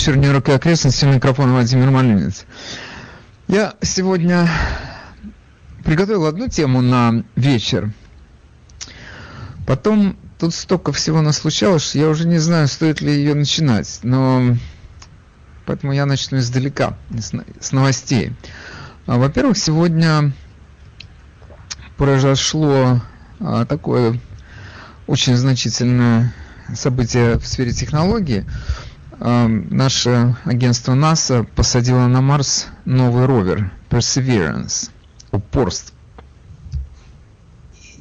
вечер, Нью-Йорк окрестности. Микрофон Владимир Малинец. Я сегодня приготовил одну тему на вечер. Потом тут столько всего наслучалось, что я уже не знаю, стоит ли ее начинать. Но поэтому я начну издалека, с новостей. А, во-первых, сегодня произошло а, такое очень значительное событие в сфере технологии. Наше агентство НАСА посадило на Марс новый ровер Perseverance, упорство.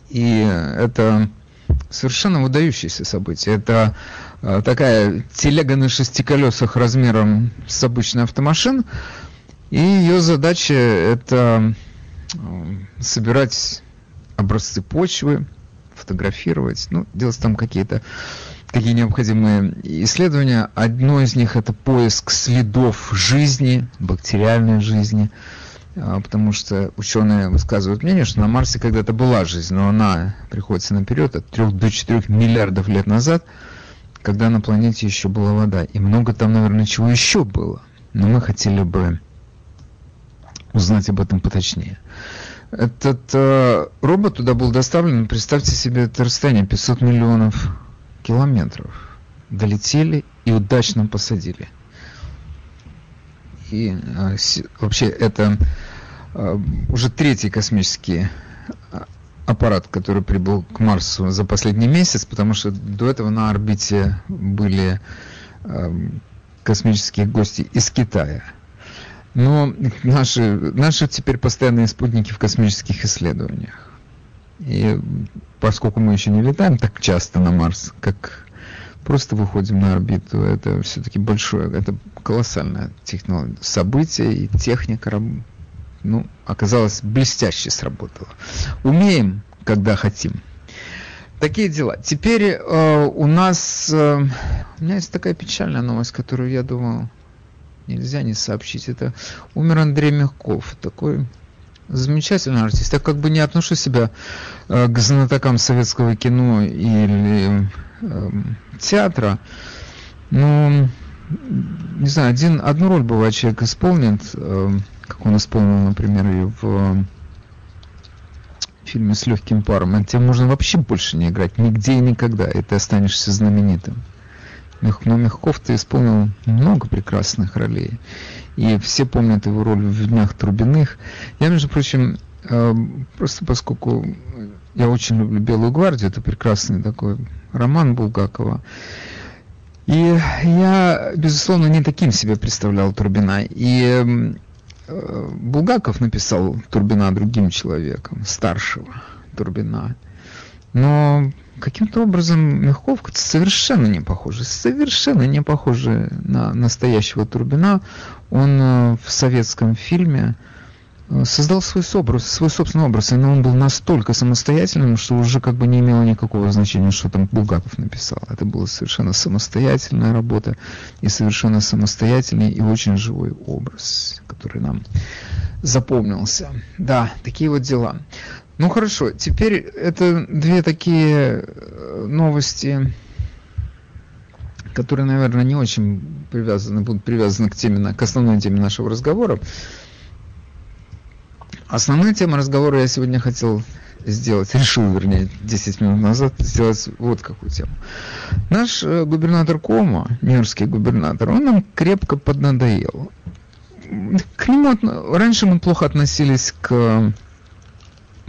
И это совершенно выдающееся событие. Это а, такая телега на шести колесах размером с обычный автомашин, и ее задача это собирать образцы почвы, фотографировать, ну, делать там какие-то какие необходимые исследования. Одно из них это поиск следов жизни, бактериальной жизни, а, потому что ученые высказывают мнение, что на Марсе когда-то была жизнь, но она приходится наперед от 3 до 4 миллиардов лет назад, когда на планете еще была вода. И много там, наверное, чего еще было. Но мы хотели бы узнать об этом поточнее. Этот э, робот туда был доставлен, представьте себе это расстояние 500 миллионов километров. Долетели и удачно посадили. И э, вообще это э, уже третий космический а, аппарат, который прибыл к Марсу за последний месяц, потому что до этого на орбите были космические гости из Китая. Но наши, наши теперь постоянные спутники в космических исследованиях. И поскольку мы еще не летаем так часто на Марс, как просто выходим на орбиту, это все-таки большое, это колоссальное технология, событие и техника, ну, оказалось, блестяще сработала. Умеем, когда хотим. Такие дела. Теперь э, у нас, э, у меня есть такая печальная новость, которую я думал, нельзя не сообщить. Это умер Андрей Мягков, такой замечательный артист. Я как бы не отношу себя э, к знатокам советского кино или э, театра, но, не знаю, один, одну роль бывает человек исполнит, э, как он исполнил, например, и в фильме с легким паром, а тебе можно вообще больше не играть нигде и никогда, и ты останешься знаменитым. Но Мягков ты исполнил много прекрасных ролей. И все помнят его роль в «Днях Трубиных». Я, между прочим, э, просто поскольку я очень люблю «Белую гвардию», это прекрасный такой роман Булгакова, и я, безусловно, не таким себе представлял Турбина. И э, Булгаков написал Турбина другим человеком, старшего Турбина. Но каким-то образом Мягковка совершенно не похожа, совершенно не похожа на настоящего Турбина. Он э, в советском фильме э, создал свой образ, свой собственный образ, но он был настолько самостоятельным, что уже как бы не имело никакого значения, что там Булгаков написал. Это была совершенно самостоятельная работа и совершенно самостоятельный и очень живой образ, который нам запомнился. Да, такие вот дела. Ну хорошо, теперь это две такие э, новости, которые, наверное, не очень привязаны, будут привязаны к теме, к основной теме нашего разговора. Основная тема разговора я сегодня хотел сделать, решил, вернее, 10 минут назад сделать вот какую тему. Наш э, губернатор Кома, нью-йоркский губернатор, он нам крепко поднадоел. К нему раньше мы плохо относились к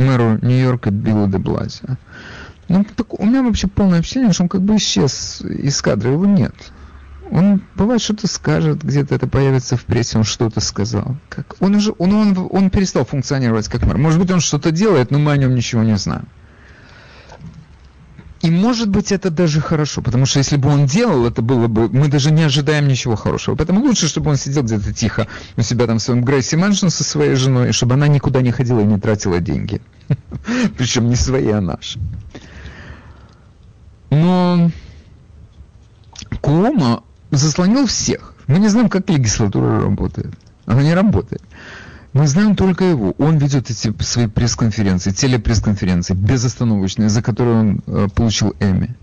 мэру Нью-Йорка Биллу де Блазио. Ну, так, у меня вообще полное впечатление, что он как бы исчез из кадра, его нет. Он бывает что-то скажет, где-то это появится в прессе, он что-то сказал. Как? Он уже, он, он, он перестал функционировать как мэр. Может быть, он что-то делает, но мы о нем ничего не знаем. И может быть это даже хорошо, потому что если бы он делал, это было бы, мы даже не ожидаем ничего хорошего. Поэтому лучше, чтобы он сидел где-то тихо у себя там в своем Gracie Mansion со своей женой, и чтобы она никуда не ходила и не тратила деньги. Причем не свои, а наши. Но Куомо заслонил всех. Мы не знаем, как легислатура работает. Она не работает. Мы знаем только его. Он ведет эти свои пресс-конференции, телепресс-конференции, безостановочные, за которые он э, получил Emmy.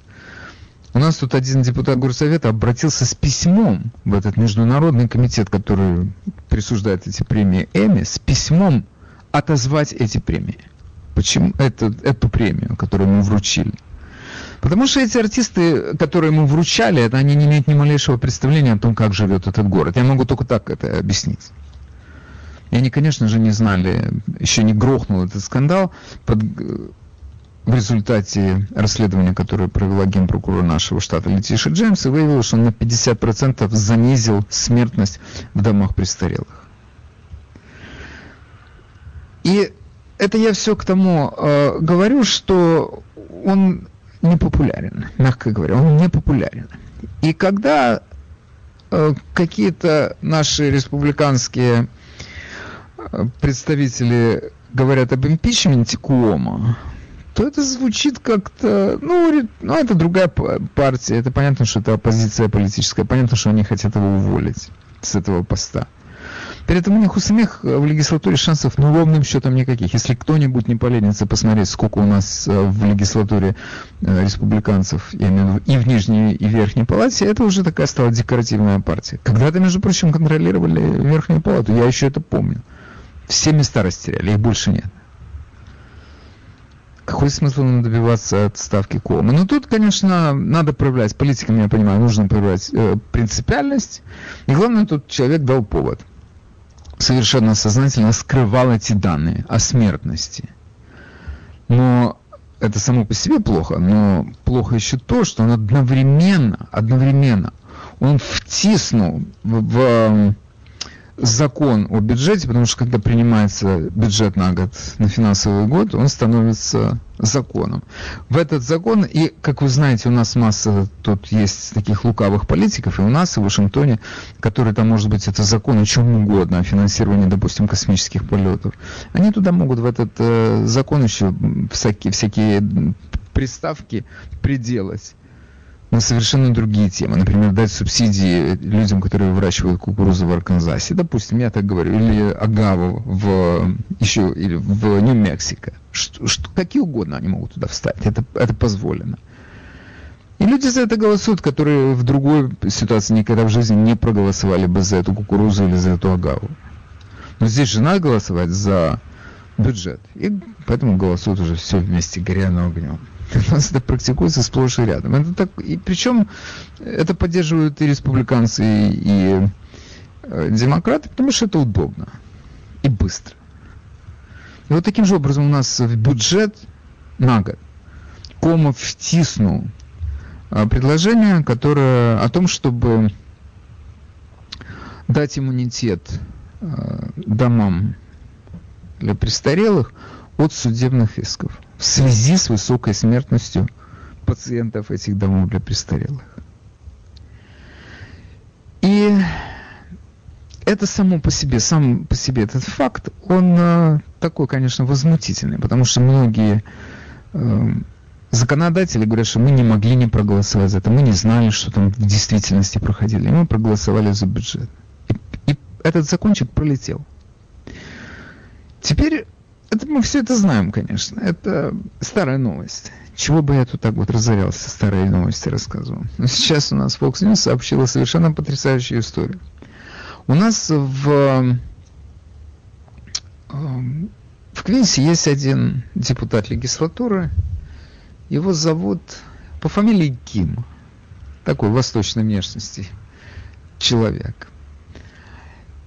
У нас тут один депутат горсовета обратился с письмом в этот международный комитет, который присуждает эти премии Эми, с письмом отозвать эти премии. Почему эту, эту премию, которую мы вручили? Потому что эти артисты, которые мы вручали, это они не имеют ни малейшего представления о том, как живет этот город. Я могу только так это объяснить. И они, конечно же, не знали, еще не грохнул этот скандал под, в результате расследования, которое провела генпрокурор нашего штата Летиша Джеймс, и выявила, что он на 50% занизил смертность в домах престарелых. И это я все к тому э, говорю, что он не популярен, мягко говоря, он не популярен. И когда э, какие-то наши республиканские представители говорят об импичменте Куома, то это звучит как-то, ну, ну, это другая партия, это понятно, что это оппозиция политическая, понятно, что они хотят его уволить с этого поста. При этом у них у самих в легислатуре шансов ну ровным счетом никаких. Если кто-нибудь не поленится посмотреть, сколько у нас э, в легислатуре э, республиканцев, я имею в виду, и в нижней, и в верхней палате, это уже такая стала декоративная партия. Когда-то, между прочим, контролировали верхнюю палату, я еще это помню. Все места растеряли, их больше нет. Какой смысл нам добиваться отставки Кома? Ну, тут, конечно, надо проявлять, политикам, я понимаю, нужно проявлять э, принципиальность. И главное, тут человек дал повод. Совершенно сознательно скрывал эти данные о смертности. Но это само по себе плохо, но плохо еще то, что он одновременно, одновременно, он втиснул в, в закон о бюджете, потому что когда принимается бюджет на год, на финансовый год, он становится законом. В этот закон, и, как вы знаете, у нас масса тут есть таких лукавых политиков, и у нас, и в Вашингтоне, которые там, может быть, это закон о чем угодно, о финансировании, допустим, космических полетов. Они туда могут в этот э, закон еще всякие, всякие приставки приделать на совершенно другие темы. Например, дать субсидии людям, которые выращивают кукурузу в Арканзасе. Допустим, я так говорю. Или агаву в, еще, или в Нью-Мексико. Что, что, какие угодно они могут туда вставить. Это, это позволено. И люди за это голосуют, которые в другой ситуации никогда в жизни не проголосовали бы за эту кукурузу или за эту агаву. Но здесь же надо голосовать за бюджет. И поэтому голосуют уже все вместе, горя на огнем. У нас это практикуется сплошь и рядом. Это так, и причем это поддерживают и республиканцы, и, и э, демократы, потому что это удобно и быстро. И вот таким же образом у нас в бюджет на год Комов втиснул э, предложение, которое о том, чтобы дать иммунитет э, домам для престарелых от судебных исков в связи с высокой смертностью пациентов этих домов для престарелых. И это само по себе, сам по себе этот факт, он э, такой, конечно, возмутительный, потому что многие э, законодатели говорят, что мы не могли не проголосовать за это, мы не знали, что там в действительности проходили, и мы проголосовали за бюджет. И, и этот закончик пролетел. Теперь это мы все это знаем, конечно. Это старая новость. Чего бы я тут так вот разорялся, старые новости рассказывал. Но сейчас у нас Fox News сообщила совершенно потрясающую историю. У нас в, эм, в Квинсе есть один депутат легислатуры. Его зовут по фамилии Ким. Такой восточной внешности человек.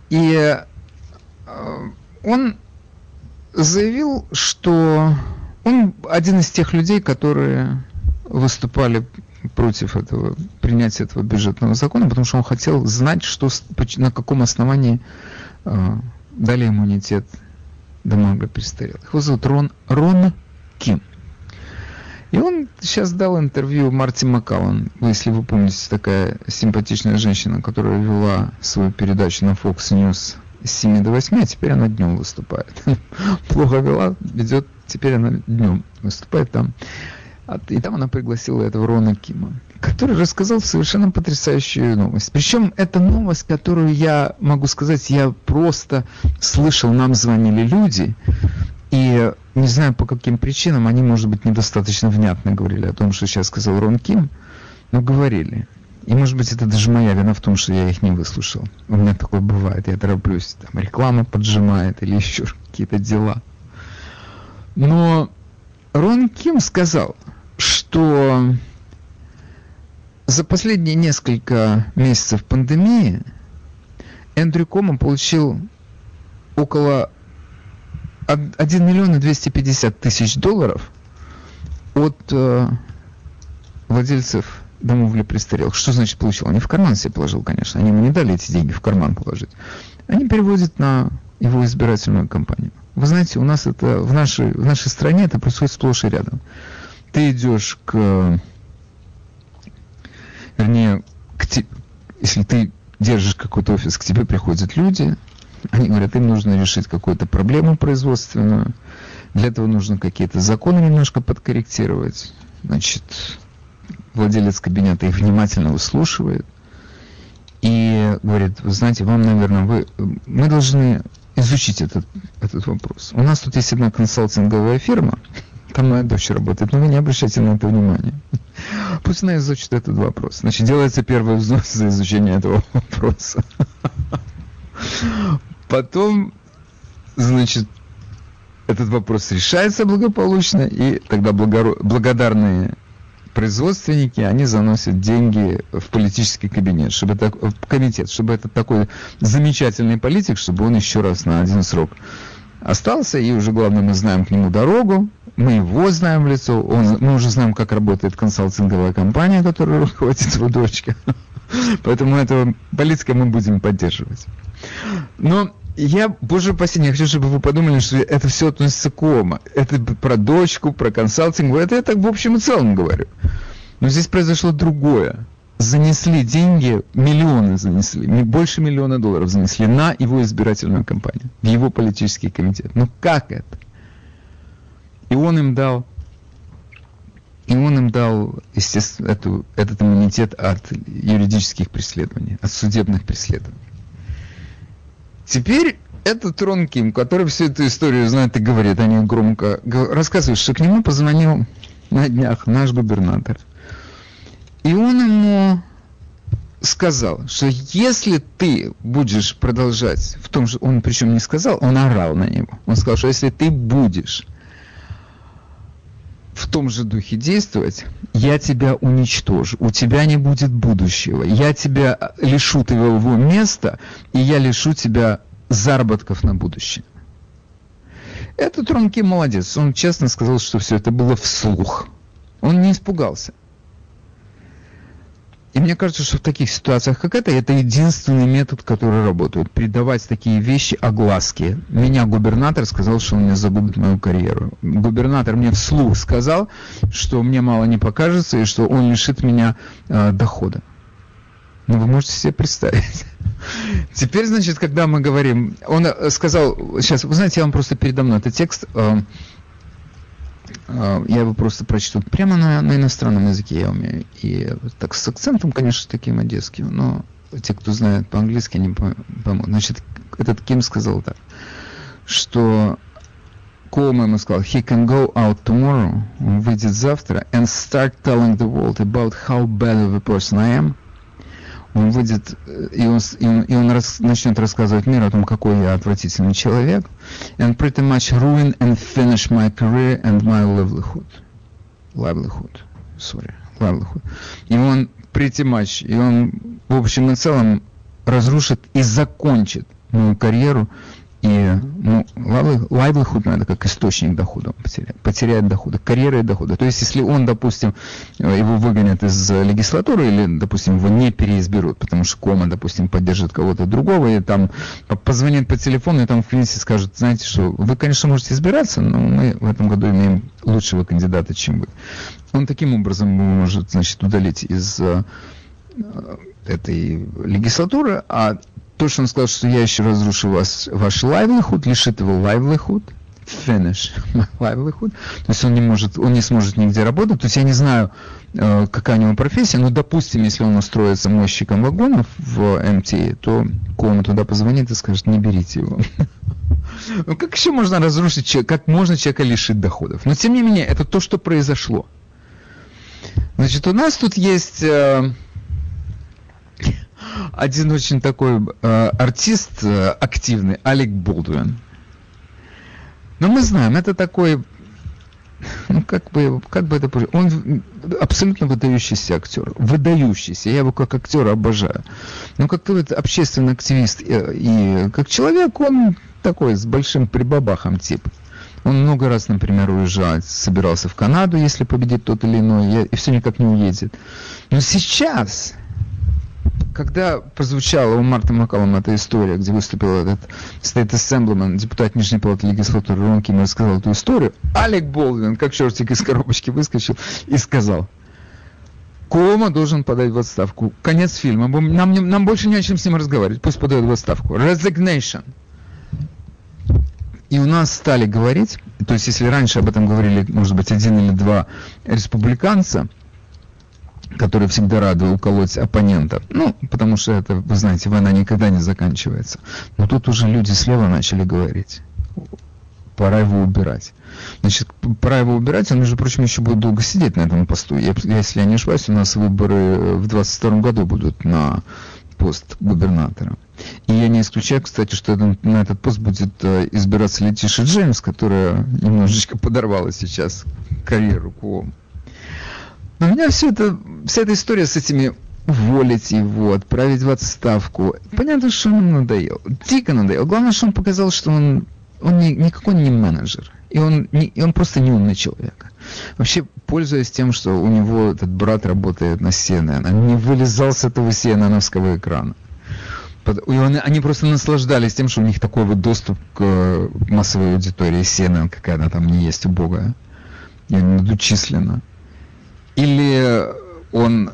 И э, он заявил, что он один из тех людей, которые выступали против этого принятия этого бюджетного закона, потому что он хотел знать, что, на каком основании э, дали иммунитет Дамага престарелых. Его зовут Рон, Рон Ким. И он сейчас дал интервью Марти Маккаллан. Если вы помните, такая симпатичная женщина, которая вела свою передачу на Fox News с 7 до 8, а теперь она днем выступает. Плохо вела, ведет, теперь она днем выступает там. И там она пригласила этого Рона Кима, который рассказал совершенно потрясающую новость. Причем это новость, которую я могу сказать, я просто слышал, нам звонили люди, и не знаю по каким причинам, они, может быть, недостаточно внятно говорили о том, что сейчас сказал Рон Ким, Ну, говорили. И, может быть, это даже моя вина в том, что я их не выслушал. У меня такое бывает. Я тороплюсь. Там реклама поджимает или еще какие-то дела. Но Рон Ким сказал, что за последние несколько месяцев пандемии Эндрю Кома получил около 1 миллион и 250 тысяч долларов от э, владельцев домов для престарелых. Что значит получил? Они в карман себе положил, конечно. Они ему не дали эти деньги в карман положить. Они переводят на его избирательную кампанию. Вы знаете, у нас это в нашей, в нашей стране это происходит сплошь и рядом. Ты идешь к, вернее, к те, если ты держишь какой-то офис, к тебе приходят люди, они говорят, им нужно решить какую-то проблему производственную, для этого нужно какие-то законы немножко подкорректировать. Значит, владелец кабинета их внимательно выслушивает и говорит, вы знаете, вам, наверное, вы, мы должны изучить этот, этот вопрос. У нас тут есть одна консалтинговая фирма, там моя дочь работает, но вы не обращайте на это внимания. Пусть она изучит этот вопрос. Значит, делается первый взнос за изучение этого вопроса. Потом, значит, этот вопрос решается благополучно, и тогда благодарные производственники, они заносят деньги в политический кабинет, чтобы так, в комитет, чтобы этот такой замечательный политик, чтобы он еще раз на один срок остался, и уже главное, мы знаем к нему дорогу, мы его знаем в лицо, он, мы уже знаем, как работает консалтинговая компания, которая руководит дочка. Поэтому этого политика мы будем поддерживать. Но я, боже упаси, не хочу, чтобы вы подумали, что это все относится к ОМА. Это про дочку, про консалтинг. Это я так в общем и целом говорю. Но здесь произошло другое. Занесли деньги, миллионы занесли, не больше миллиона долларов занесли на его избирательную кампанию, в его политический комитет. Ну как это? И он им дал, и он им дал, естественно, эту, этот иммунитет от юридических преследований, от судебных преследований. Теперь этот Рон Ким, который всю эту историю знает и говорит о ней громко, рассказывает, что к нему позвонил на днях наш губернатор. И он ему сказал, что если ты будешь продолжать в том же, он причем не сказал, он орал на него. Он сказал, что если ты будешь в том же духе действовать, я тебя уничтожу, у тебя не будет будущего, я тебя лишу твоего места, и я лишу тебя заработков на будущее. Этот Ронки молодец, он честно сказал, что все это было вслух. Он не испугался. И мне кажется, что в таких ситуациях, как это, это единственный метод, который работает. Придавать такие вещи огласки. Меня губернатор сказал, что он мне загубит мою карьеру. Губернатор мне вслух сказал, что мне мало не покажется, и что он лишит меня э, дохода. Ну, вы можете себе представить. Теперь, значит, когда мы говорим, он э, сказал, сейчас, вы знаете, я вам просто передо мной этот текст, э, я его просто прочту прямо на, на иностранном языке я умею. И так с акцентом, конечно, таким одесским, но те, кто знает по-английски, они поймут. Значит, этот Ким сказал так, что Колман ему сказал, he can go out tomorrow, он выйдет завтра, and start telling the world about how bad of a person I am, он выйдет, э, и он, и он, и он рас, начнет рассказывать миру о том, какой я отвратительный человек. And pretty much ruin and finish my career and my livelihood. Livelihood. Sorry. Livelihood. И он pretty much, и он в общем и целом разрушит и закончит мою карьеру и ну, livelihood надо как источник дохода потерять, потеряет дохода, карьера и дохода. То есть, если он, допустим, его выгонят из легислатуры или, допустим, его не переизберут, потому что кома, допустим, поддержит кого-то другого, и там позвонит по телефону, и там в клинике скажут, знаете что, вы, конечно, можете избираться, но мы в этом году имеем лучшего кандидата, чем вы. Он таким образом может, значит, удалить из э, этой легислатуры, а то, что он сказал, что я еще разрушу вас, ваш livelihood, лишит его livelihood, finish livelihood, то есть он не может, он не сможет нигде работать, то есть я не знаю, э, какая у него профессия, но, допустим, если он устроится мойщиком вагонов в МТ, то Кома туда позвонит и скажет, не берите его. Ну как еще можно разрушить человека, как можно человека лишить доходов? Но тем не менее, это то, что произошло. Значит, у нас тут есть э, один очень такой э, артист э, активный, Алек Болдуин. Но мы знаем, это такой, ну как бы, как бы это он абсолютно выдающийся актер, выдающийся, я его как актера обожаю. Но как вот общественный активист и, э, и как человек, он такой с большим прибабахом тип. Он много раз, например, уезжал, собирался в Канаду, если победит тот или иной, и все никак не уедет. Но сейчас, когда прозвучала у Марта Макалома эта история, где выступил этот State Assemblyman, депутат Нижней Палаты легислатуры Рон Ким, рассказал эту историю, Алек Болдвин, как чертик из коробочки, выскочил и сказал, Кома должен подать в отставку. Конец фильма. Нам, нам больше не о чем с ним разговаривать. Пусть подает в отставку. Resignation. И у нас стали говорить, то есть если раньше об этом говорили, может быть, один или два республиканца, которые всегда рады уколоть оппонента, ну, потому что это, вы знаете, война никогда не заканчивается. Но тут уже люди слева начали говорить. Пора его убирать. Значит, пора его убирать, он, между прочим, еще будет долго сидеть на этом посту. Если я не ошибаюсь, у нас выборы в 2022 году будут на пост губернатора. И я не исключаю, кстати, что на этот пост будет э, избираться Летиша Джеймс, которая немножечко подорвала сейчас карьеру Куома. Но меня все это, вся эта история с этими уволить его, отправить в отставку. Понятно, что он ему надоел. Дико надоел. Главное, что он показал, что он, он ни, никакой не менеджер. И он, не, и он просто не умный человек. Вообще, пользуясь тем, что у него этот брат работает на CNN, он не вылезал с этого CNN-овского экрана. И он, они просто наслаждались тем, что у них такой вот доступ к массовой аудитории CNN, какая она там не есть убогая. И надучислена. Или он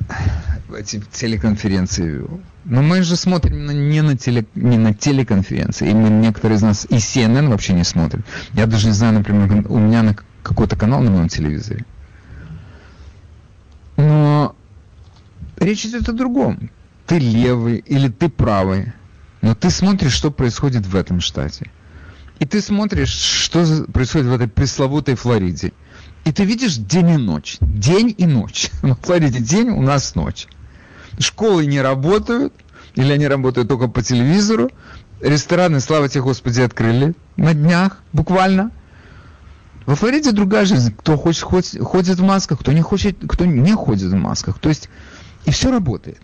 эти телеконференции вел. Но мы же смотрим не на, теле, не на телеконференции, и мы некоторые из нас и CNN вообще не смотрят. Я даже не знаю, например, у меня на какой-то канал на моем телевизоре. Но речь идет о другом ты левый или ты правый, но ты смотришь, что происходит в этом штате. И ты смотришь, что происходит в этой пресловутой Флориде. И ты видишь день и ночь. День и ночь. На Флориде день, у нас ночь. Школы не работают, или они работают только по телевизору. Рестораны, слава тебе Господи, открыли на днях, буквально. Во Флориде другая жизнь. Кто хочет, ходит в масках, кто не хочет, кто не ходит в масках. То есть, и все работает.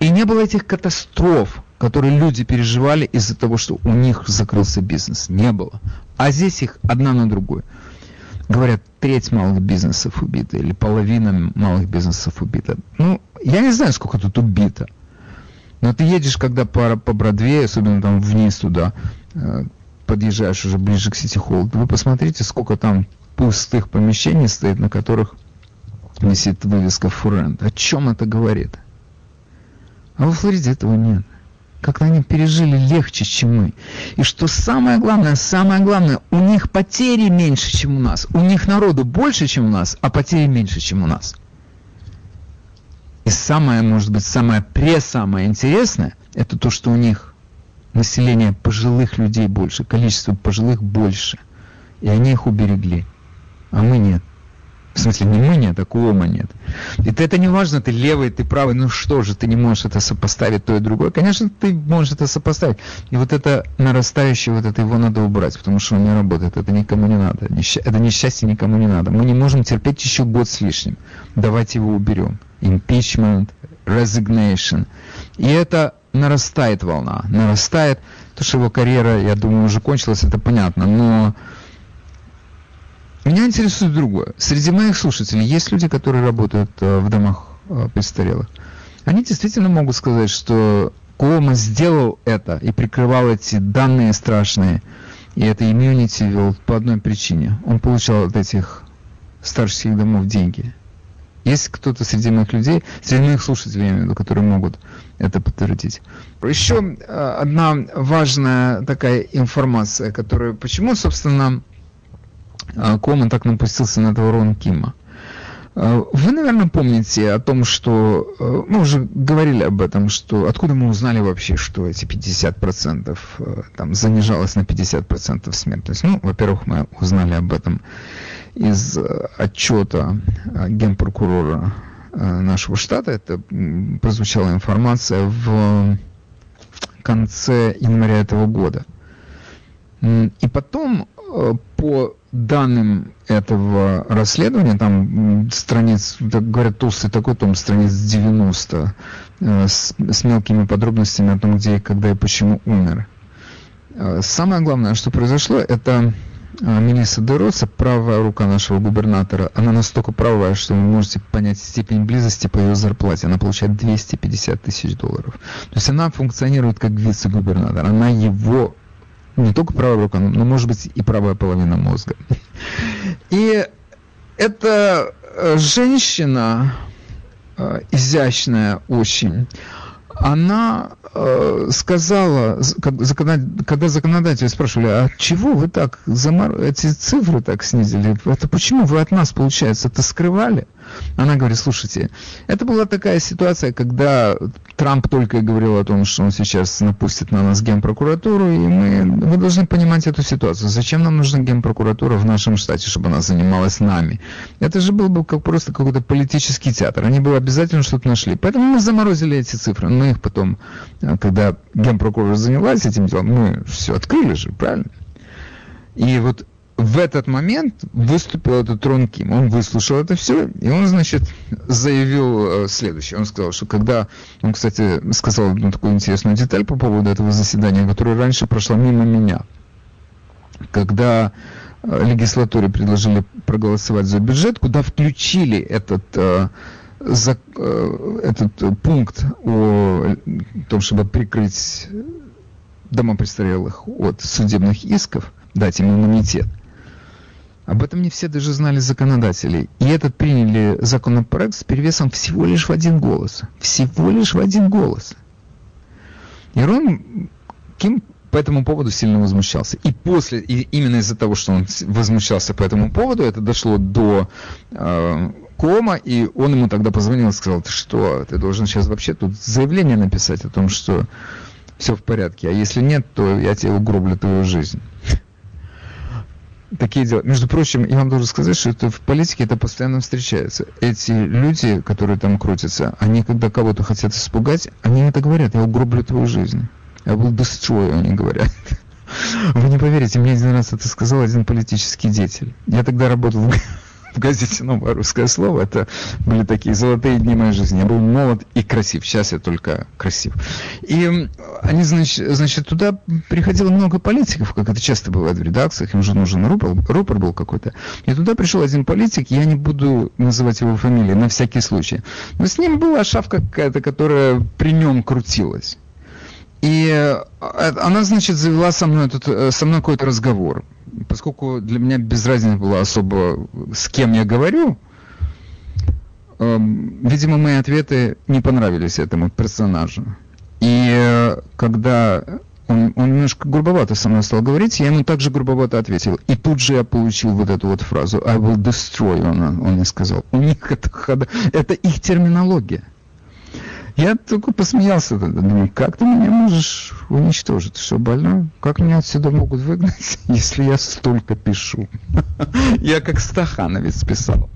И не было этих катастроф, которые люди переживали из-за того, что у них закрылся бизнес. Не было. А здесь их одна на другую. Говорят, треть малых бизнесов убита или половина малых бизнесов убита. Ну, я не знаю, сколько тут убито. Но ты едешь, когда по, по Бродвею, особенно там вниз туда, э, подъезжаешь уже ближе к Сити Холл, вы посмотрите, сколько там пустых помещений стоит, на которых висит вывеска «Фурент». О чем это говорит? А во Флориде этого нет. Как-то они пережили легче, чем мы. И что самое главное, самое главное, у них потери меньше, чем у нас. У них народу больше, чем у нас, а потери меньше, чем у нас. И самое, может быть, самое пресамое интересное, это то, что у них население пожилых людей больше, количество пожилых больше. И они их уберегли. А мы нет. В смысле, не мы нет, а Куома нет. И это не важно, ты левый, ты правый, ну что же, ты не можешь это сопоставить то и другое. Конечно, ты можешь это сопоставить. И вот это нарастающее, вот это его надо убрать, потому что он не работает, это никому не надо. Это несчастье никому не надо. Мы не можем терпеть еще год с лишним. Давайте его уберем. Impeachment, resignation. И это нарастает волна, нарастает. То, что его карьера, я думаю, уже кончилась, это понятно, но меня интересует другое. Среди моих слушателей есть люди, которые работают э, в домах э, престарелых. Они действительно могут сказать, что Куома сделал это и прикрывал эти данные страшные, и это иммунити вел по одной причине. Он получал от этих старческих домов деньги. Есть кто-то среди моих людей, среди моих слушателей, я имею в виду, которые могут это подтвердить. Еще э, одна важная такая информация, которая, почему, собственно, а, Коман так напустился на этого Рона Кима. А, вы, наверное, помните о том, что э, мы уже говорили об этом, что откуда мы узнали вообще, что эти 50% э, там занижалось на 50% смертность. Ну, во-первых, мы узнали об этом из отчета генпрокурора нашего штата. Это прозвучала информация в конце января этого года. И потом, по данным этого расследования, там страниц, так говорят, толстый такой том, страниц 90, с, с мелкими подробностями о том, где, когда и почему умер. Самое главное, что произошло, это а, Мелисса Дероса, правая рука нашего губернатора, она настолько правая, что вы можете понять степень близости по ее зарплате. Она получает 250 тысяч долларов. То есть она функционирует как вице-губернатор. Она его не только правая рука, но, может быть, и правая половина мозга. И эта э, женщина, э, изящная очень, она э, сказала, когда законодатели спрашивали, а чего вы так, замор... эти цифры так снизили, это почему вы от нас, получается, это скрывали? Она говорит, слушайте, это была такая ситуация, когда Трамп только и говорил о том, что он сейчас напустит на нас генпрокуратуру, и мы, вы должны понимать эту ситуацию. Зачем нам нужна генпрокуратура в нашем штате, чтобы она занималась нами? Это же был бы как просто какой-то политический театр. Они бы обязательно что-то нашли. Поэтому мы заморозили эти цифры. Мы их потом, когда генпрокуратура занялась этим делом, мы все открыли же, правильно? И вот в этот момент выступил этот Рон Ким. Он выслушал это все, и он, значит, заявил э, следующее. Он сказал, что когда... Он, кстати, сказал одну такую интересную деталь по поводу этого заседания, которое раньше прошло мимо меня. Когда э, легислатуре предложили проголосовать за бюджет, куда включили этот, э, за, этот пункт о том, чтобы прикрыть дома престарелых от судебных исков, дать им иммунитет – об этом не все даже знали законодатели. И этот приняли законопроект с перевесом всего лишь в один голос. Всего лишь в один голос. И Рон Ким по этому поводу сильно возмущался. И после, и именно из-за того, что он возмущался по этому поводу, это дошло до э, Кома, и он ему тогда позвонил и сказал, ты что, ты должен сейчас вообще тут заявление написать о том, что все в порядке, а если нет, то я тебе угроблю твою жизнь такие дела. Между прочим, я вам должен сказать, что это в политике это постоянно встречается. Эти люди, которые там крутятся, они когда кого-то хотят испугать, они это говорят, я угроблю твою жизнь. Я был destroy, они говорят. Вы не поверите, мне один раз это сказал один политический деятель. Я тогда работал в в газете «Новое русское слово». Это были такие золотые дни моей жизни. Я был молод и красив. Сейчас я только красив. И они, значит, значит туда приходило много политиков, как это часто бывает в редакциях. Им уже нужен рупор, рупор был какой-то. И туда пришел один политик, я не буду называть его фамилию на всякий случай. Но с ним была шавка какая-то, которая при нем крутилась. И э, она, значит, завела со мной, тут, э, со мной какой-то разговор поскольку для меня без разницы было особо, с кем я говорю, эм, видимо, мои ответы не понравились этому персонажу. И э, когда он, он немножко грубовато со мной стал говорить, я ему также грубовато ответил. И тут же я получил вот эту вот фразу «I will destroy», он, он мне сказал. У них это, это их терминология. Я только посмеялся тогда, думаю, как ты меня можешь уничтожить? Что, больной? Как меня отсюда могут выгнать, если я столько пишу? Я как Стахановец писал.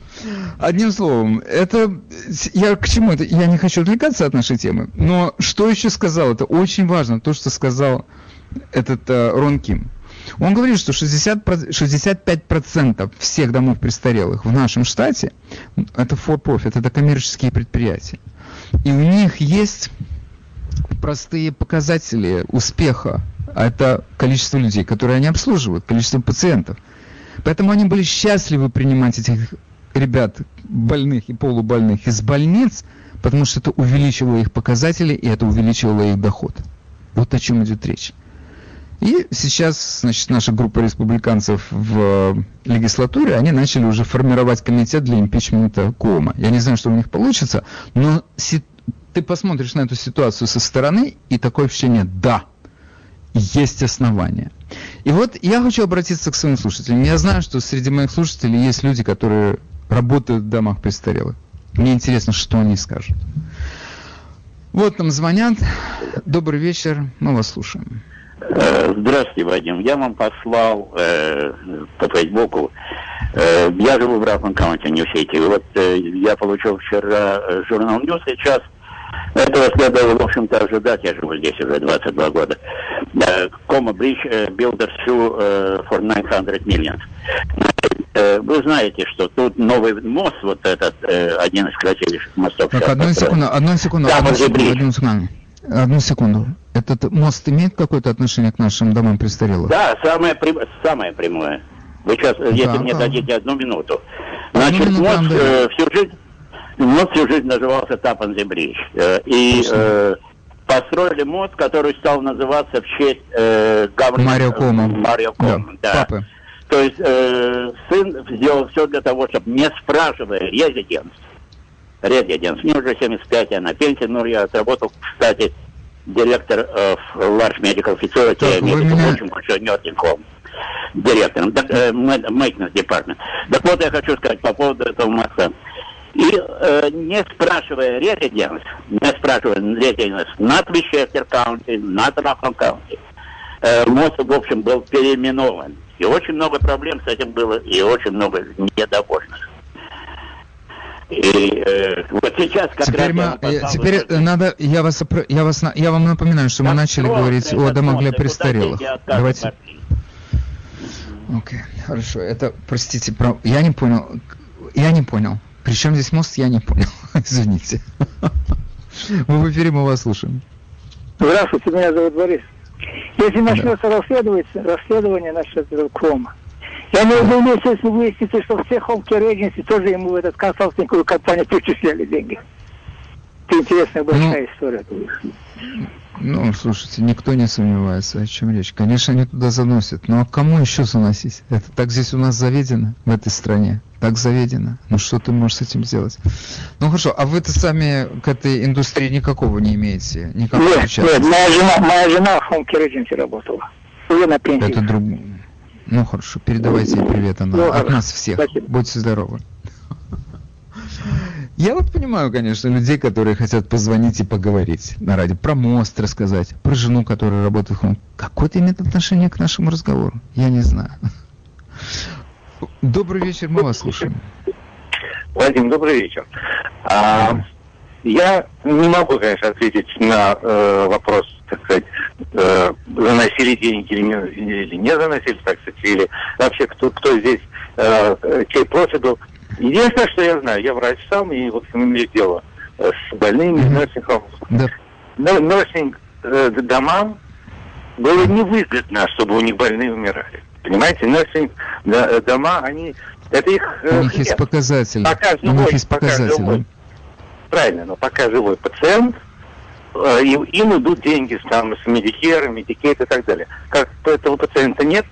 Одним словом, это... Я к чему это? Я не хочу отвлекаться от нашей темы, но что еще сказал? Это очень важно, то, что сказал этот uh, Рон Ким. Он говорит, что 60, 65% всех домов престарелых в нашем штате это for profit, это коммерческие предприятия. И у них есть простые показатели успеха. А это количество людей, которые они обслуживают, количество пациентов. Поэтому они были счастливы принимать этих ребят, больных и полубольных, из больниц, потому что это увеличивало их показатели, и это увеличивало их доход. Вот о чем идет речь. И сейчас, значит, наша группа республиканцев в легислатуре, они начали уже формировать комитет для импичмента Кома. Я не знаю, что у них получится, но ты посмотришь на эту ситуацию со стороны, и такое ощущение «да, есть основания». И вот я хочу обратиться к своим слушателям. Я знаю, что среди моих слушателей есть люди, которые работают в домах престарелых. Мне интересно, что они скажут. Вот нам звонят. Добрый вечер, мы вас слушаем. Э, здравствуйте, Вадим. Я вам послал э, по Фейсбуку Э, я живу в не в Сити. Вот э, я получил вчера э, журнал News сейчас. Этого следовало, в общем-то, ожидать. Я живу здесь уже 22 года. Кома Бридж Builder Sue for 900 million. Вы знаете, что тут новый мост, вот этот, один из красивейших мостов. Так, одну секунду, одну секунду, одну секунду, одну секунду. Одну секунду. Этот мост имеет какое-то отношение к нашим домам престарелых? Да, самое, прям... самое прямое. Вы сейчас, если да. мне дадите одну минуту. Значит, одну минуту, мост э, всю жизнь, мост всю жизнь назывался Тапан Бридж. Э, и э, построили мост, который стал называться в честь э, Марио Кома. Марио Кома, да. да. Папы. То есть э, сын сделал все для того, чтобы не спрашивая резиденс, резиденс, мне уже 75, я на пенсии, но я отработал, кстати, директор э, Large Medical Facility, так, Medical меня... nursing home директором, так, э, maintenance department. Так вот, я хочу сказать по поводу этого моста. И э, не спрашивая резиденс, не спрашивая резиденс на Вичестер каунти, на Трафон каунти, э, мост, в общем, был переименован. И очень много проблем с этим было, и очень много недовольных. И э, вот сейчас как теперь раз... Мы, я, теперь вот... надо, я вас, я вас, я вам напоминаю, что мы начали говорить о домах для престарелых. Давайте. Окей, okay, хорошо. Это, простите, про... я не понял. Я не понял. Причем здесь мост, я не понял. Извините. Мы в эфире, мы вас слушаем. Здравствуйте, меня зовут Борис. Если начнется да. расследование, расследование насчет этого кома, я не удивлюсь, если выяснится, что все Home Care Agency тоже ему в этот консалтинговую компанию перечисляли деньги. Это интересная большая ну, история. Ну, слушайте, никто не сомневается, о чем речь. Конечно, они туда заносят. Но а кому еще заносить? Это так здесь у нас заведено, в этой стране. Так заведено. Ну, что ты можешь с этим сделать? Ну, хорошо. А вы-то сами к этой индустрии никакого не имеете? Никакого нет, нет. Моя жена, моя жена в Home Care работала. Уже на пенсии. Это друг... Ну, хорошо. Передавайте ей привет она. Ну, От нас всех. Спасибо. Будьте здоровы. Я вот понимаю, конечно, людей, которые хотят позвонить и поговорить на радио, про мост рассказать, про жену, которая работает в хом. Какое это имеет отношение к нашему разговору? Я не знаю. Добрый вечер, мы вас слушаем. Вадим, добрый вечер. А, я не могу, конечно, ответить на э, вопрос, так сказать, э, заносили деньги или не, или не заносили, так сказать, или вообще кто, кто здесь, э, чей профиль был. Единственное, что я знаю, я врач сам, и вот имею дело э, с больными, mm-hmm. nursing home. Да. Nursing э, домам было невыгодно, чтобы у них больные умирали. Понимаете, nursing э, дома, они... Это их... У них есть показатели. Пока живой, у них есть показатели. Живой, правильно, но пока живой пациент, им идут деньги там, с Медикера, Medicaid и так далее. Как этого пациента нет,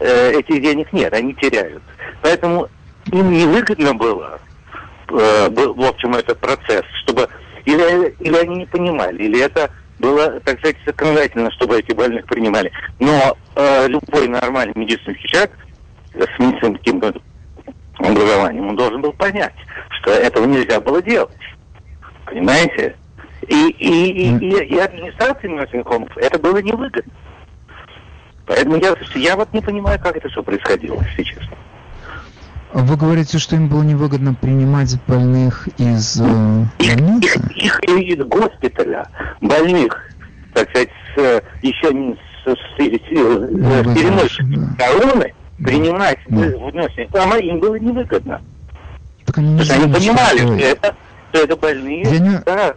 этих денег нет, они теряют. Поэтому им невыгодно было, э, в общем, этот процесс, чтобы или, или они не понимали, или это было, так сказать, законодательно, чтобы эти больных принимали. Но э, любой нормальный медицинский человек с медицинским образованием, он должен был понять, что этого нельзя было делать. Понимаете? И, и, и, и, и администрации Носинкомов это было невыгодно. Поэтому я, я вот не понимаю, как это все происходило, если честно. Вы говорите, что им было невыгодно принимать больных из э, больницы? Их, их, из госпиталя, больных, так сказать, с, еще не с, с, с, с переносчиками да. короны, принимать да. в носе, там им было невыгодно. Так они, не знали, они понимали, что это, что это больные. Я не... да,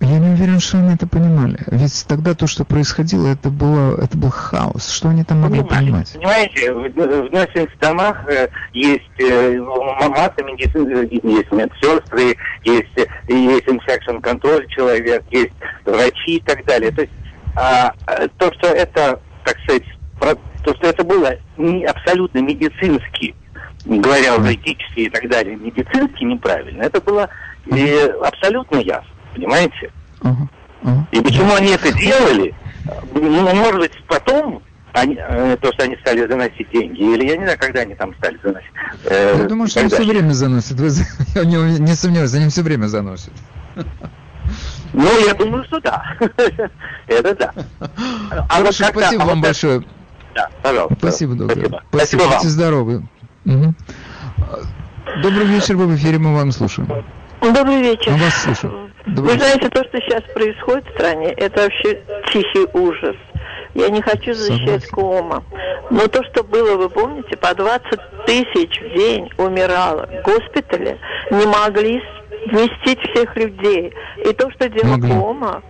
я не уверен, что они это понимали. Ведь тогда то, что происходило, это было, это был хаос. Что они там могли понимать? Понимаете, в, в наших домах э, есть э, масса медицины, есть медсестры, есть, есть infection control человек, есть врачи и так далее. То есть а, то, что это, так сказать, то, что это было не абсолютно медицински, говоря уже этически и так далее, медицински неправильно, это было э, абсолютно ясно. Понимаете? Uh-huh. Uh-huh. И почему они это делали? Ну, может быть, потом они, э, то, что они стали заносить деньги, или я не знаю, когда они там стали заносить. Э, я думаю, что они все время заносят. Вы, я не, не сомневаюсь, они все время заносят. Ну, я думаю, что да. Это да. А Хорошо, вот спасибо а вам вот большое. Да, пожалуйста. Спасибо, доктор. Спасибо. Спасибо, спасибо Будьте здоровы. Угу. Добрый вечер, вы в эфире, мы вам слушаем. Добрый вечер. Мы вас слушаем. Вы знаете, то, что сейчас происходит в стране, это вообще тихий ужас. Я не хочу защищать Кома. Но то, что было, вы помните, по 20 тысяч в день умирало в госпитале, не могли вместить всех людей. И то, что делал могли. Кома,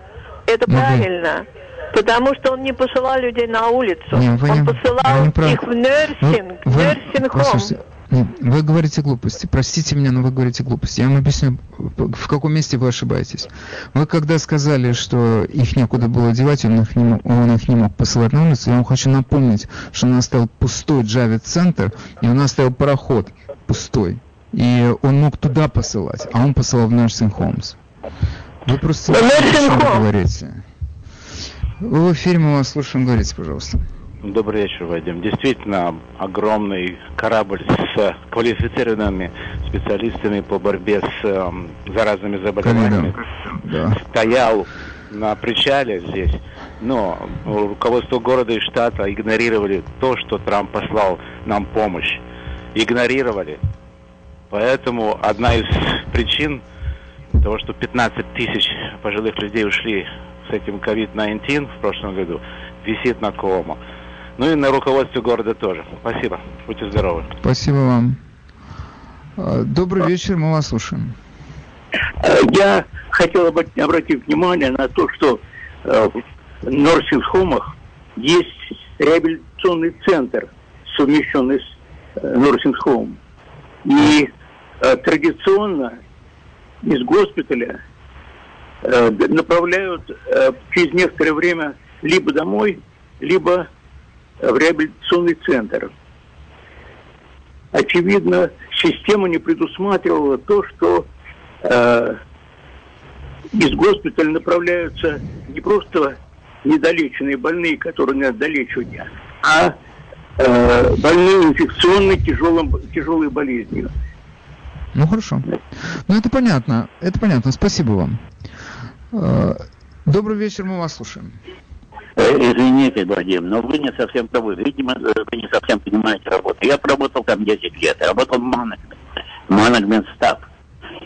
это могли. правильно. Потому что он не посылал людей на улицу. Не, он не, посылал не их в нерсинг, вы, нерсинг-хом. Вы говорите глупости. Простите меня, но вы говорите глупости. Я вам объясню, в каком месте вы ошибаетесь. Вы когда сказали, что их некуда было девать, он их не мог, он их не мог посылать на улицу, я вам хочу напомнить, что он оставил пустой Джавид-центр, и он оставил пароход пустой. И он мог туда посылать, а он посылал в Nursing Homes. Вы просто говорите. Вы в эфире, мы вас слушаем, говорите, пожалуйста. Добрый вечер, Вадим. Действительно, огромный корабль с квалифицированными специалистами по борьбе с э, заразными заболеваниями да. стоял на причале здесь, но руководство города и штата игнорировали то, что Трамп послал нам помощь. Игнорировали. Поэтому одна из причин того, что 15 тысяч пожилых людей ушли с этим COVID-19 в прошлом году, висит на Коомо. Ну и на руководстве города тоже. Спасибо. Будьте здоровы. Спасибо вам. А, добрый вечер, мы вас слушаем. Я хотел обратить внимание на то, что э, в Норсингхомах есть реабилитационный центр, совмещенный с э, Норсингхомом. И э, традиционно из госпиталя направляют через некоторое время либо домой, либо в реабилитационный центр. Очевидно, система не предусматривала то, что э, из госпиталя направляются не просто недолеченные больные, которые надо долечивать, а э, больные инфекционной тяжелым, тяжелой болезнью. Ну хорошо. Ну это понятно. Это понятно. Спасибо вам. Э, добрый вечер, мы вас слушаем. Э, извините, Владимир, но вы не совсем правы. Видимо, э, вы не совсем понимаете работу. Я проработал там 10 лет, работал в менеджмент, менеджмент став.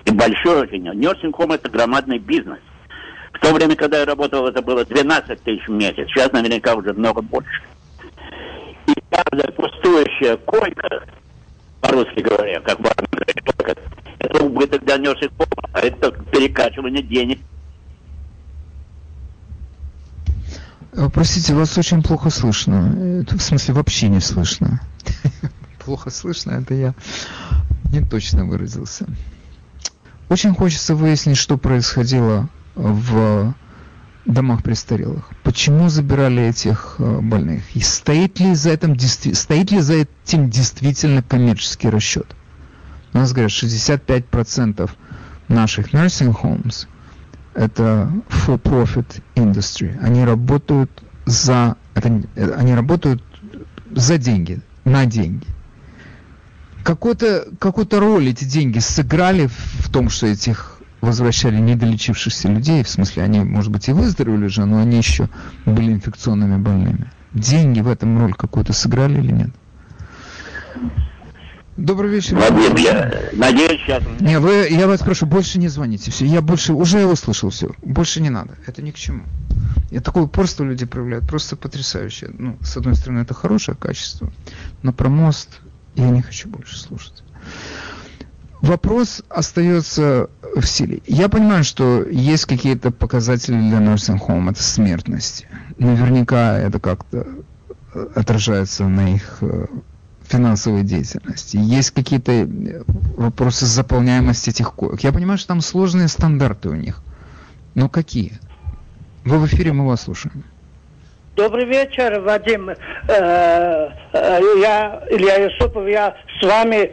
И большой очень. Нерсинг это громадный бизнес. В то время, когда я работал, это было 12 тысяч в месяц. Сейчас наверняка уже много больше. И каждая пустующая койка, по-русски говоря, как важно говорить, это убыток для нерсинг а это перекачивание денег Э, простите, вас очень плохо слышно. Это, в смысле, вообще не слышно. Плохо слышно, это я не точно выразился. Очень хочется выяснить, что происходило в домах престарелых. Почему забирали этих э, больных? И стоит ли за этим, стоит ли за этим действительно коммерческий расчет? У нас говорят, 65% наших nursing homes это for-profit industry. Они работают за, это, они работают за деньги, на деньги. Какую-то какую роль эти деньги сыграли в том, что этих возвращали недолечившихся людей, в смысле, они, может быть, и выздоровели же, но они еще были инфекционными больными. Деньги в этом роль какую-то сыграли или нет? Добрый вечер. Вадим, я надеюсь, сейчас... Не, вы, я вас прошу, больше не звоните. Все, я больше, уже я услышал все. Больше не надо. Это ни к чему. И такое упорство люди проявляют, просто потрясающее. Ну, с одной стороны, это хорошее качество, но про мост я не хочу больше слушать. Вопрос остается в силе. Я понимаю, что есть какие-то показатели для nursing home, это смертность. Наверняка это как-то отражается на их э, финансовой деятельности? Есть какие-то э, вопросы заполняемости этих коек? Я понимаю, что там сложные стандарты у них. Но какие? Вы в эфире, мы вас слушаем. Добрый вечер, Вадим. Э, э, я, Илья Юсупов, я с вами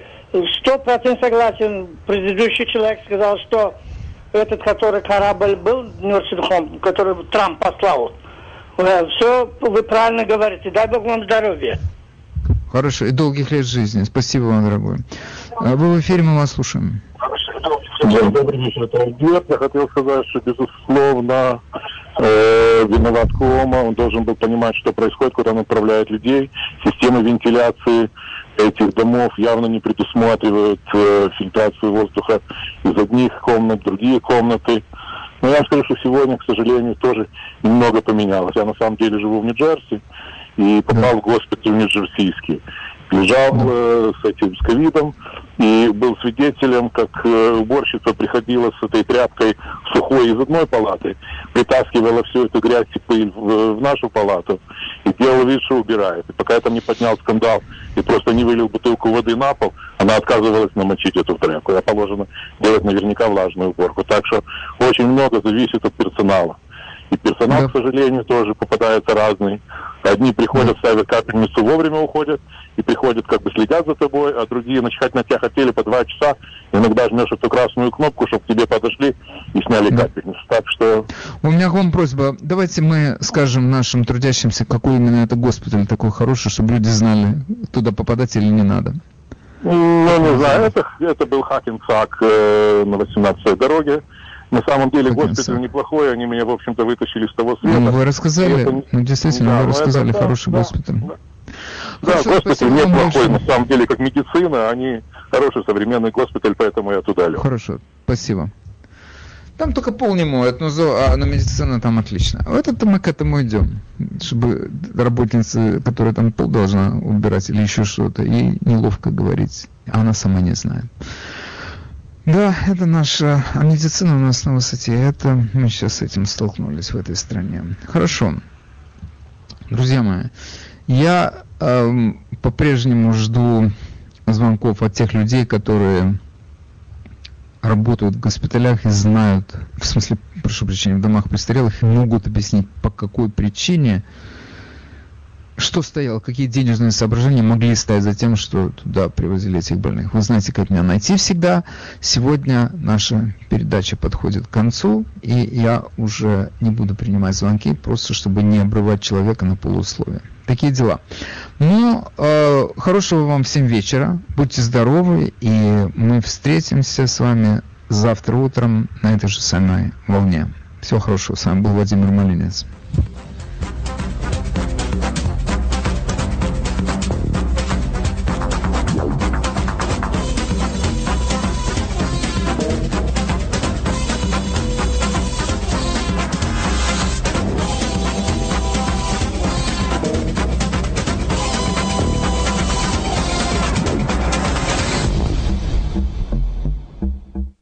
сто процентов согласен. Предыдущий человек сказал, что этот, который корабль был, Нюрсенхом, который Трамп послал, все вы правильно говорите. Дай Бог вам здоровья. Хорошо, и долгих лет жизни. Спасибо вам, дорогой. А вы в эфире, мы вас слушаем. Добрый вечер, это Альберт. Я хотел сказать, что, безусловно, э, виноват Кома. Он должен был понимать, что происходит, куда он отправляет людей. Системы вентиляции этих домов явно не предусматривают э, фильтрацию воздуха из одних комнат, другие комнаты. Но я скажу, что сегодня, к сожалению, тоже немного поменялось. Я на самом деле живу в Нью-Джерси и попал да. в госпиталь Нью-Джерсийский. Лежал да. э, с этим, с ковидом, и был свидетелем, как э, уборщица приходила с этой тряпкой сухой из одной палаты, притаскивала всю эту грязь и пыль в, в нашу палату и делала вид, что убирает. И пока я там не поднял скандал и просто не вылил бутылку воды на пол, она отказывалась намочить эту тряпку. Я положено делать наверняка влажную уборку. Так что очень много зависит от персонала. И персонал, да. к сожалению, тоже попадается разный. Одни приходят, ставят капельницу, вовремя уходят, и приходят, как бы следят за тобой, а другие начхать на тебя хотели по два часа, иногда жмешь эту красную кнопку, чтобы к тебе подошли и сняли капельницу. Так что... У меня к вам просьба, давайте мы скажем нашим трудящимся, какой именно это госпиталь такой хороший, чтобы люди знали, туда попадать или не надо. Ну, не знаю, это, это был Хакенцак э, на 18-й дороге. На самом деле госпиталь неплохой, они меня, в общем-то, вытащили с того света. Ну, вы рассказали, это, ну, действительно, да, вы рассказали, это, хороший да, госпиталь. Да. Да, Хорошо, госпиталь неплохой, на самом деле, как медицина, они хороший современный госпиталь, поэтому я туда лег. Хорошо, спасибо. Там только пол не моют, но, а, но медицина там отлично. А этот мы к этому идем, чтобы работница, которая там пол должна убирать или еще что-то, ей неловко говорить, а она сама не знает. Да, это наша а медицина у нас на высоте. Это мы сейчас с этим столкнулись в этой стране. Хорошо. Друзья мои, я э, по-прежнему жду звонков от тех людей, которые работают в госпиталях и знают, в смысле, прошу прощения, в домах престарелых и могут объяснить, по какой причине что стояло, какие денежные соображения могли стоять за тем, что туда привозили этих больных. Вы знаете, как меня найти всегда. Сегодня наша передача подходит к концу, и я уже не буду принимать звонки, просто чтобы не обрывать человека на полусловие. Такие дела. Ну, э, хорошего вам всем вечера. Будьте здоровы, и мы встретимся с вами завтра утром на этой же самой волне. Всего хорошего. С вами был Владимир Малинец.